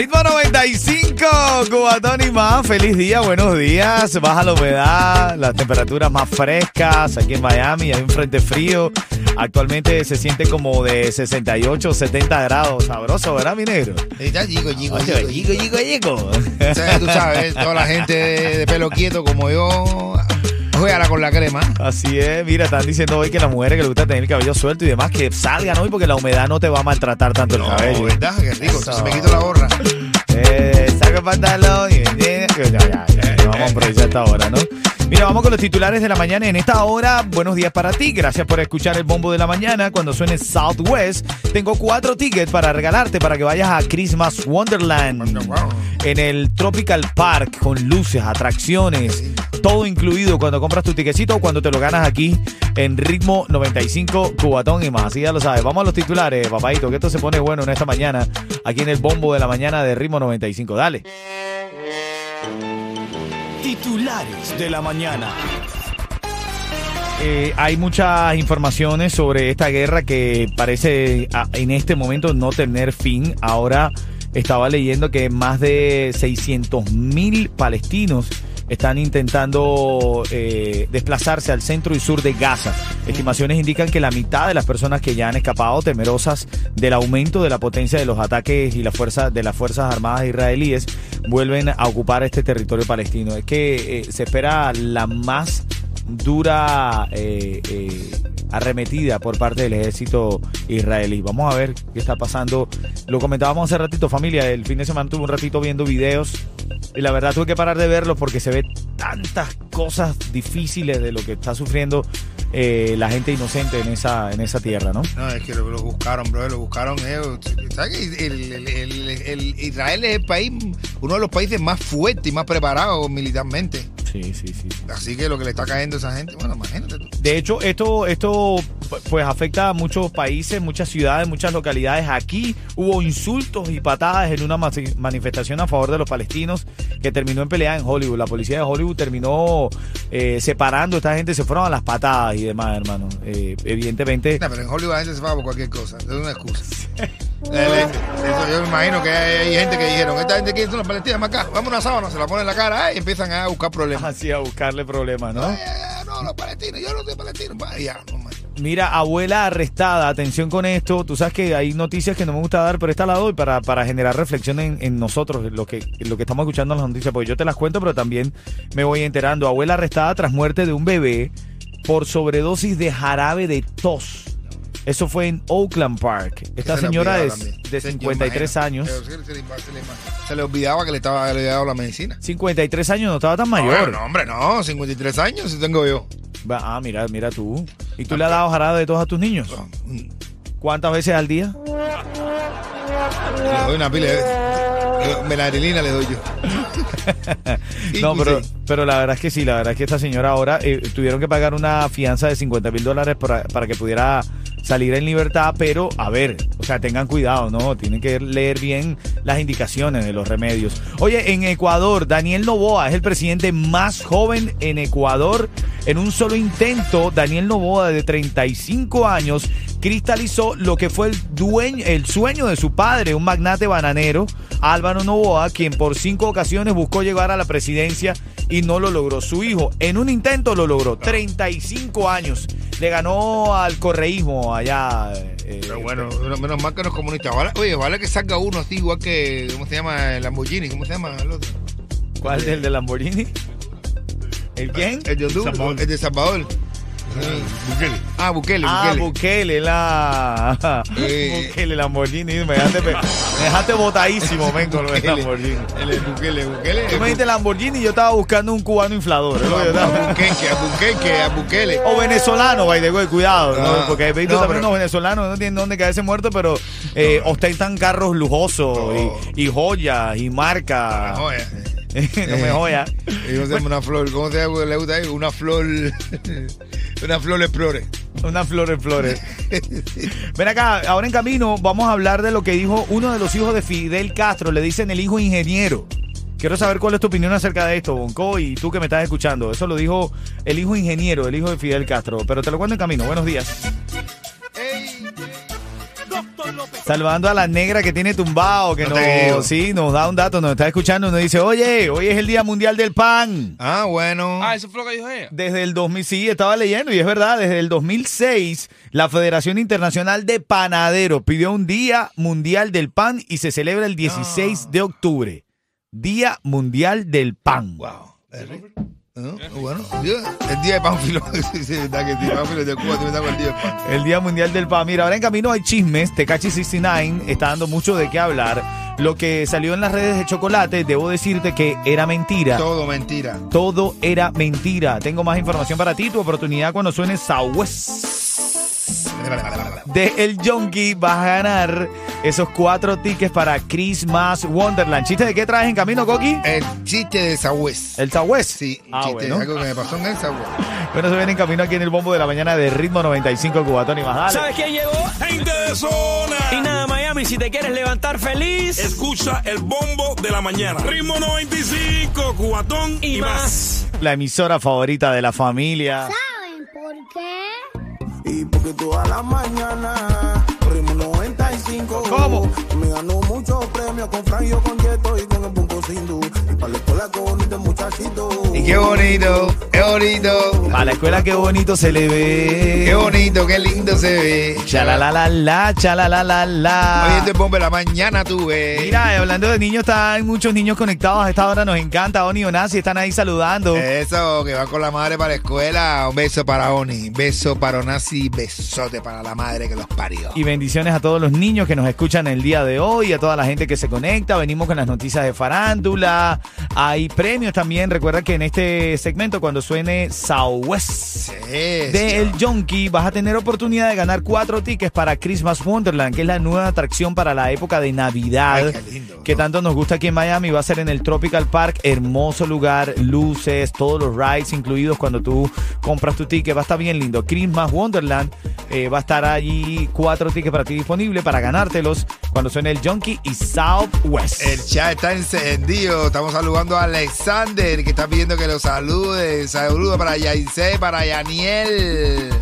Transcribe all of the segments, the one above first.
Ritmo 95, Cubatón y más. Feliz día, buenos días. Baja la humedad, las temperaturas más frescas aquí en Miami. Hay un frente frío. Actualmente se siente como de 68, 70 grados. Sabroso, ¿verdad, mi negro? Ya, Chico, chico, chico, chico, chico. Tú sabes, toda la gente de pelo quieto como yo, juega con la crema. Así es, mira, están diciendo hoy que las mujeres que les gusta tener el cabello suelto y demás, que salgan hoy porque la humedad no te va a maltratar tanto el cabello. ¿verdad? Qué rico. Eso. Se me quito la gorra. Eh, saca el pantalón y ya, ya, ya, ya, vamos a improvisar esta hora, ¿no? Mira, vamos con los titulares de la mañana. En esta hora, buenos días para ti. Gracias por escuchar el bombo de la mañana. Cuando suene Southwest, tengo cuatro tickets para regalarte para que vayas a Christmas Wonderland en el Tropical Park con luces, atracciones, todo incluido cuando compras tu tiquecito o cuando te lo ganas aquí en ritmo 95 Cubatón y más. Así ya lo sabes. Vamos a los titulares, papadito, que esto se pone bueno en esta mañana aquí en el bombo de la mañana de ritmo 95. Dale. Titulares de la mañana. Eh, hay muchas informaciones sobre esta guerra que parece ah, en este momento no tener fin. Ahora estaba leyendo que más de 600 mil palestinos están intentando eh, desplazarse al centro y sur de Gaza. Estimaciones indican que la mitad de las personas que ya han escapado, temerosas del aumento de la potencia de los ataques y la fuerza de las fuerzas armadas israelíes, vuelven a ocupar este territorio palestino. Es que eh, se espera la más dura eh, eh, arremetida por parte del ejército israelí. Vamos a ver qué está pasando. Lo comentábamos hace ratito, familia. El fin de semana tuve un ratito viendo videos y la verdad tuve que parar de verlos porque se ve tantas cosas difíciles de lo que está sufriendo eh, la gente inocente en esa, en esa tierra, ¿no? No, es que lo, buscaron, bro, lo buscaron. Eh. ¿Sabes que el- Israel es el país, uno de los países más fuertes y más preparados militarmente? Sí, sí, sí. sí. Así que lo que le está cayendo a esa gente, bueno, imagínate tú. De hecho, esto, esto pues afecta a muchos países, muchas ciudades, muchas localidades. Aquí hubo insultos y patadas en una manifestación a favor de los palestinos que terminó en pelea en Hollywood. La policía de Hollywood terminó eh, separando a esta gente, se fueron a las patadas y demás, hermano. Eh, evidentemente, No, pero en Hollywood la gente se va por cualquier cosa, es una excusa. Eso, yo me imagino que hay, hay gente que dijeron, esta gente quiere una palestina más acá, vamos a una sábana, se la ponen en la cara eh, y empiezan a buscar problemas. así a buscarle problemas, ¿no? Eh, no, los palestinos, yo no soy palestino. Ya, no. Mira, abuela arrestada, atención con esto. Tú sabes que hay noticias que no me gusta dar, pero esta la doy para, para generar reflexión en, en nosotros, lo que, lo que estamos escuchando en las noticias, porque yo te las cuento, pero también me voy enterando. Abuela arrestada tras muerte de un bebé por sobredosis de jarabe de tos. Eso fue en Oakland Park. Esta Se señora de, de Sí, yo 53 imagino. años. Se, le, se olvidaba que le estaba dado la medicina. 53 años, no estaba tan No, mayor. no, hombre, no, 53 años si tengo yo. Ah, mira, mira tú. ¿Y tú le has dado jarabe de tos a tus niños? ¿Cuántas veces al día? Le doy una pila de... Meladrilina le doy yo. No, pero, pero la verdad es que sí, la verdad es que esta señora ahora eh, tuvieron que pagar una fianza de 50 mil dólares para, para que pudiera salir en libertad, pero a ver, O sea, tengan cuidado, ¿no? Tienen que leer bien las indicaciones de los remedios. Oye, en Ecuador, Daniel Novoa es el presidente más joven en Ecuador. En un solo intento, Daniel Novoa, de 35 años, cristalizó lo que fue el, dueño, el sueño de su padre, un magnate bananero, Álvaro Novoa, quien por cinco ocasiones buscó llegar a la presidencia y no lo logró. Su hijo, en un intento lo logró, 35 años. Le ganó al correísmo allá. eh, Pero bueno, menos, menos mal que no es comunista. Ojalá- oye, ojalá que salga uno así, igual que, ¿cómo se llama? El Lamborghini, ¿cómo se llama el otro? ¿Cuál es el de Lamborghini? ¿El quién? El de el de Salvador. Bukele. Ah, Bukele, Ah, Bukele. Bukele, la. Eh. Bukele, Lamborghini. Me dejaste, me dejaste botadísimo, men, con lo de Bukele. Lamborghini. El de Bukele, Bukele. Tú me dijiste Lamborghini y yo estaba buscando un cubano inflador. estaba- A Bukenke, a a Bukele. O venezolano, by the way, cuidado, ¿no? Ah, porque visto no, también pero- unos venezolanos no tienen dónde caerse muertos, pero eh, ostentan carros lujosos No. y, y joyas y marcas. No, eh. no me joya. Y ¿Cómo se llama una flor? ¿Cómo se llama? le gusta ahí? Una flor. una flor explore. Unas flores, flores. Ven acá, ahora en camino vamos a hablar de lo que dijo uno de los hijos de Fidel Castro. Le dicen el hijo ingeniero. Quiero saber cuál es tu opinión acerca de esto, Bonco, y tú que me estás escuchando. Eso lo dijo el hijo ingeniero, el hijo de Fidel Castro. Pero te lo cuento en camino. Buenos días. Saludando a la negra que tiene tumbado, que No nos, sí, nos da un dato, nos está escuchando, nos dice, oye, hoy es el Día Mundial del Pan. Ah, bueno. Ah, eso fue lo que dijo ella. Desde el 2000, sí, estaba leyendo y es verdad, desde el 2006 la Federación Internacional de Panaderos pidió un Día Mundial del Pan y se celebra el 16 de octubre. Día Mundial del Pan. Wow. ¿Es rico? ¿No? Bueno, yo- el día de Pánfilo. El Día Mundial del Pan. Mira, ahora en camino hay chismes. Tecachi 69 está dando mucho de qué hablar. Lo que salió en las redes de chocolate, debo decirte que era mentira. Todo mentira. Todo era mentira. Tengo más información para ti. Tu oportunidad cuando suene Southwest. De El Yonki vas a ganar esos cuatro tickets para Christmas Wonderland. ¿Chiste de qué traes en camino, Coqui? El chiste de Southwest. El Southwest. Sí, un Ah, chiste, bueno. algo que me pasó en el Southwest. Bueno, se viene en camino aquí en el bombo de la mañana de ritmo 95 Cubatón y más. Dale. ¿Sabes quién llegó? Gente de zona. Y nada, Miami, si te quieres levantar feliz Escucha el bombo de la mañana. Ritmo 95, cubatón y, y más. más. La emisora favorita de la familia. Y porque toda la mañana Ritmo 95 ¿Cómo? Me ganó muchos premios con Frank, yo con Yeto y Y para la escuela con bonito muchachito Y qué bonito, qué bonito. A la escuela qué bonito se le ve. Qué bonito, qué lindo se ve. Chala la la la, chala la la Oye, la. este de la mañana tuve. Mira, hablando de niños, están muchos niños conectados a esta hora. Nos encanta. Oni y Onasi están ahí saludando. Eso, que va con la madre para la escuela. Un beso para Oni, beso para Onasi, besote para la madre que los parió. Y bendiciones a todos los niños que nos escuchan el día de hoy, a toda la gente que se conecta. Venimos con las noticias de farándula. Hay premios también. Recuerda que en este segmento, cuando suene Southwest de El Junkie, vas a tener oportunidad de ganar cuatro tickets para Christmas Wonderland, que es la nueva atracción para la época de Navidad. Ay, lindo. Que tanto nos gusta aquí en Miami. Va a ser en el Tropical Park. Hermoso lugar, luces, todos los rides incluidos cuando tú compras tu ticket. Va a estar bien lindo. Christmas Wonderland. eh, va a estar allí cuatro tickets para ti disponibles para ganártelos cuando suene el Junkie y Southwest. El chat está encendido. Estamos saludando a Alexander, que está pidiendo que lo salude. Saludo para Yaisé, para Yaniel.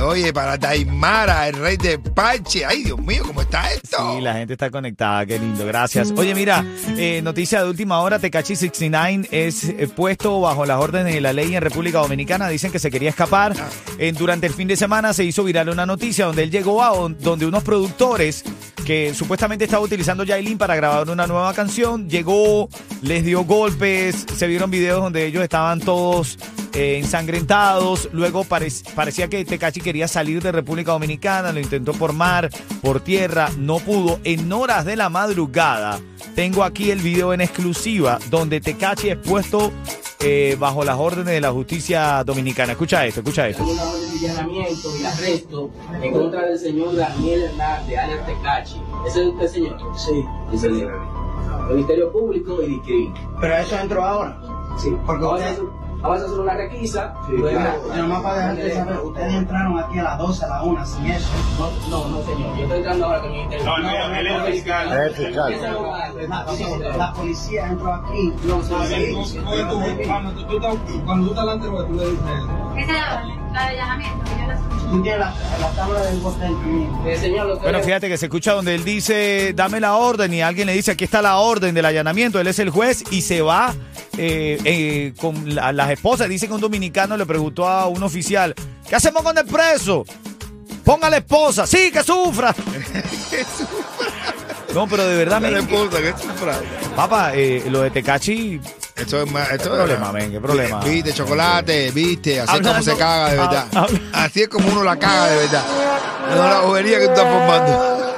Oye, para Daimara, el rey de Pache. Ay, Dios mío, ¿cómo está esto? Sí, la gente está conectada, qué lindo, gracias. Oye, mira, eh, noticia de última hora, Tecachi 69 es eh, puesto bajo las órdenes de la ley en República Dominicana, dicen que se quería escapar. Eh, durante el fin de semana se hizo viral una noticia donde él llegó a on- donde unos productores que supuestamente estaba utilizando Yailin para grabar una nueva canción, llegó, les dio golpes, se vieron videos donde ellos estaban todos eh, ensangrentados. Luego parec- parecía que Tecachi quería salir de República Dominicana, lo intentó por mar, por tierra, no pudo. En horas de la madrugada, tengo aquí el video en exclusiva donde Tecachi es puesto eh, bajo las órdenes de la justicia dominicana. Escucha esto, escucha esto. una orden de allanamiento y arresto en contra del señor Daniel Hernández, alias Tecachi. ¿Ese es usted, señor? Sí. ¿Y señor? Ministerio Público y Discrimen. Pero eso entró ahora Sí. Porque Ahora Vamos a hacer una requisa. luego- Yo nomás para dejarte saber, ustedes entraron aquí a las 12, a la 1, sin eso. No, no, no, señor. Yo estoy entrando ahora con mi interno. No, él- él es el fiscal. La, la policía entró aquí. No, señor. Cuando tú, estás delante, tú le dices. Esa es la de allanamiento, que yo la escucho. Tú tienes la, la tabla del. Eh, Bueno, fíjate que se escucha donde él dice, dame la orden, y alguien le dice, aquí está la orden del allanamiento, él es el juez, y se va eh, eh, con la- las esposas. Dice que un dominicano le preguntó a un oficial, ¿qué hacemos con el preso? Ponga la esposa, sí, que sufra. No, pero de verdad, sufra. papá, eh, lo de Tecachi, Esto es más. Esto ¿Qué problema, men? ¿Qué problema? Viste, chocolate, viste. Así es como se caga de verdad. Ah, habla- Así es como uno la caga de verdad. No la bobería que tú estás formando.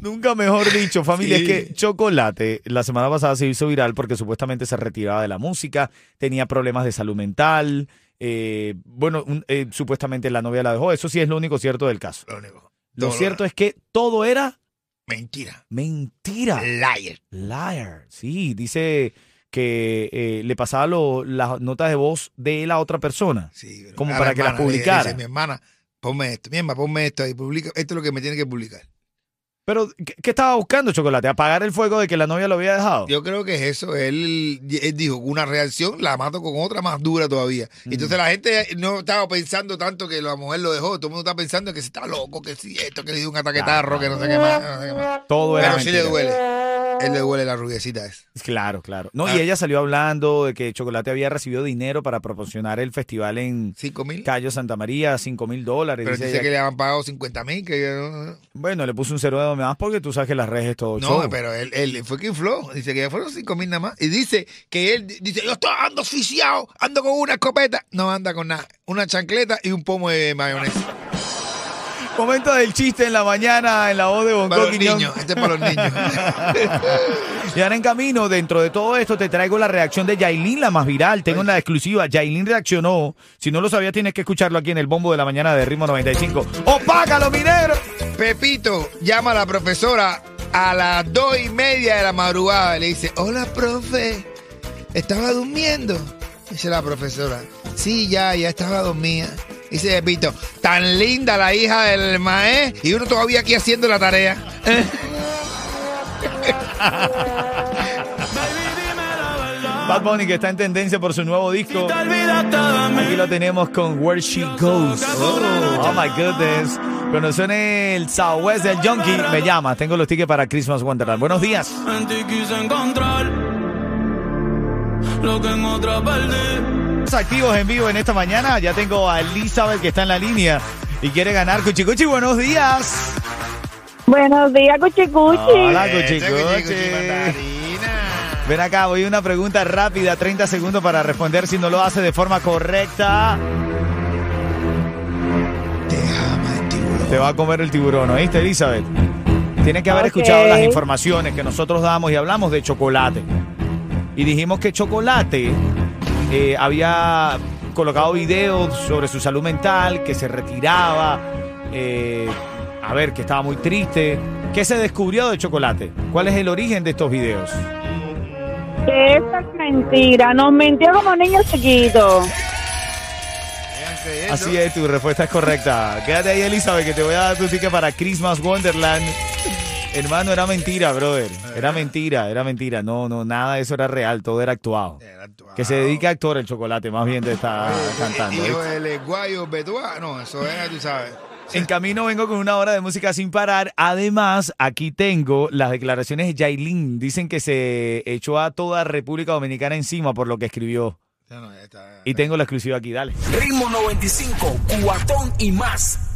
Nunca mejor dicho, familia, Sí. es que Chocolate la semana pasada se hizo viral porque supuestamente se retiraba de la música, tenía problemas de salud mental, eh, bueno, un- eh, supuestamente la novia la dejó, eso sí es lo único cierto del caso. Lo único. Lo Todo cierto es que todo era Mentira. mentira. Liar. Liar, sí, dice que eh, le pasaba lo- las notas de voz de la otra persona. Sí, pero Como para que las publicara. dice, mi hermana, ponme esto. Mi hermana, ponme esto y publica. Esto es lo que me tiene que publicar. Pero, ¿qué, qué estaba buscando Chocolate? ¿Apagar el fuego de que la novia lo había dejado? Yo creo que es eso. Él, él dijo, una reacción la mato con otra más dura todavía. Mm. Entonces la gente no estaba pensando tanto que la mujer lo dejó. Todo el mundo está pensando que si está loco, que si esto, que le dio un ataque tarro, que no sé qué más. no sé qué más. Todo era Pero sí le mentira. duele. Él le duele la rubiecita esa. Claro, claro. No, Ah. y ella salió hablando de que Chocolate había recibido dinero para proporcionar el festival en ¿Cinco mil? Cayo Santa María, 5 mil dólares. Pero dice dice que le han pagado 50 mil. Que no, Bueno, le puso un cero de más porque tú sabes que las redes es todo no, show. pero él, él fue que infló. Dice que fueron 5 mil nada más. Y dice que él dice: Yo estoy ando oficiado, ando con una escopeta. No anda con nada. Una chancleta y un pomo de mayonesa. Momento del chiste en la mañana en la voz de Bonco Para los Quiñón. niños. Este es para los niños. Y ahora en camino, dentro de todo esto, te traigo la reacción de Yailin, la más viral. Tengo la exclusiva. Yailin reaccionó. Si no lo sabías, tienes que escucharlo aquí en el bombo de la mañana de Ritmo 95. ¡Opácalo, minero! Pepito llama a la profesora a las dos y media de la madrugada y le dice, hola, profe, ¿estaba durmiendo? Dice la profesora, sí, ya, ya estaba dormida. Dice Pepito, tan linda la hija del maestro y uno todavía aquí haciendo la tarea. Bad Bunny que está en tendencia por su nuevo disco. Aquí lo tenemos con Where She Goes. Oh, my goodness. Cuando suene el Southwest del Junkie, me llama. Tengo los tickets para Christmas Wonderland. Buenos días. En ti quise encontrar lo que en otra perdí. Estamos activos en vivo en esta mañana. Ya tengo a Elizabeth que está en la línea y quiere ganar. Cuchi Cuchi, buenos días. Buenos días, Cuchi Cuchi. Hola, Cuchi Ese cuchi, cuchi, Cuchi. mandarina. Ven acá, voy a una pregunta rápida, 30 segundos para responder si no lo hace de forma correcta. Te va a comer el tiburón, ¿oíste, Elizabeth? Tiene que haber escuchado las informaciones que nosotros damos y hablamos de chocolate. Y dijimos que chocolate eh, había colocado videos sobre su salud mental, que se retiraba, eh, a ver, que estaba muy triste. ¿Qué se descubrió de chocolate? ¿Cuál es el origen de estos videos? Esa es mentira. Nos mintió como niños chiquitos. Así es, tu respuesta es correcta. Quédate ahí, Elizabeth, que te voy a dar tu ticket para Christmas Wonderland. Hermano, era mentira, brother. Era mentira, era mentira. No, no, nada de eso era real, todo era actuado. Que se dedique a actor el chocolate, más bien te está cantando. Hijo del guayo Betuá. No, eso es, tú sabes. En camino vengo con una hora de música sin parar. Además, aquí tengo las declaraciones de Yailin. Dicen que se echó a toda República Dominicana encima por lo que escribió. Ya no, ya está. Y tengo la exclusiva aquí, dale. Ritmo 95, cuatón y más.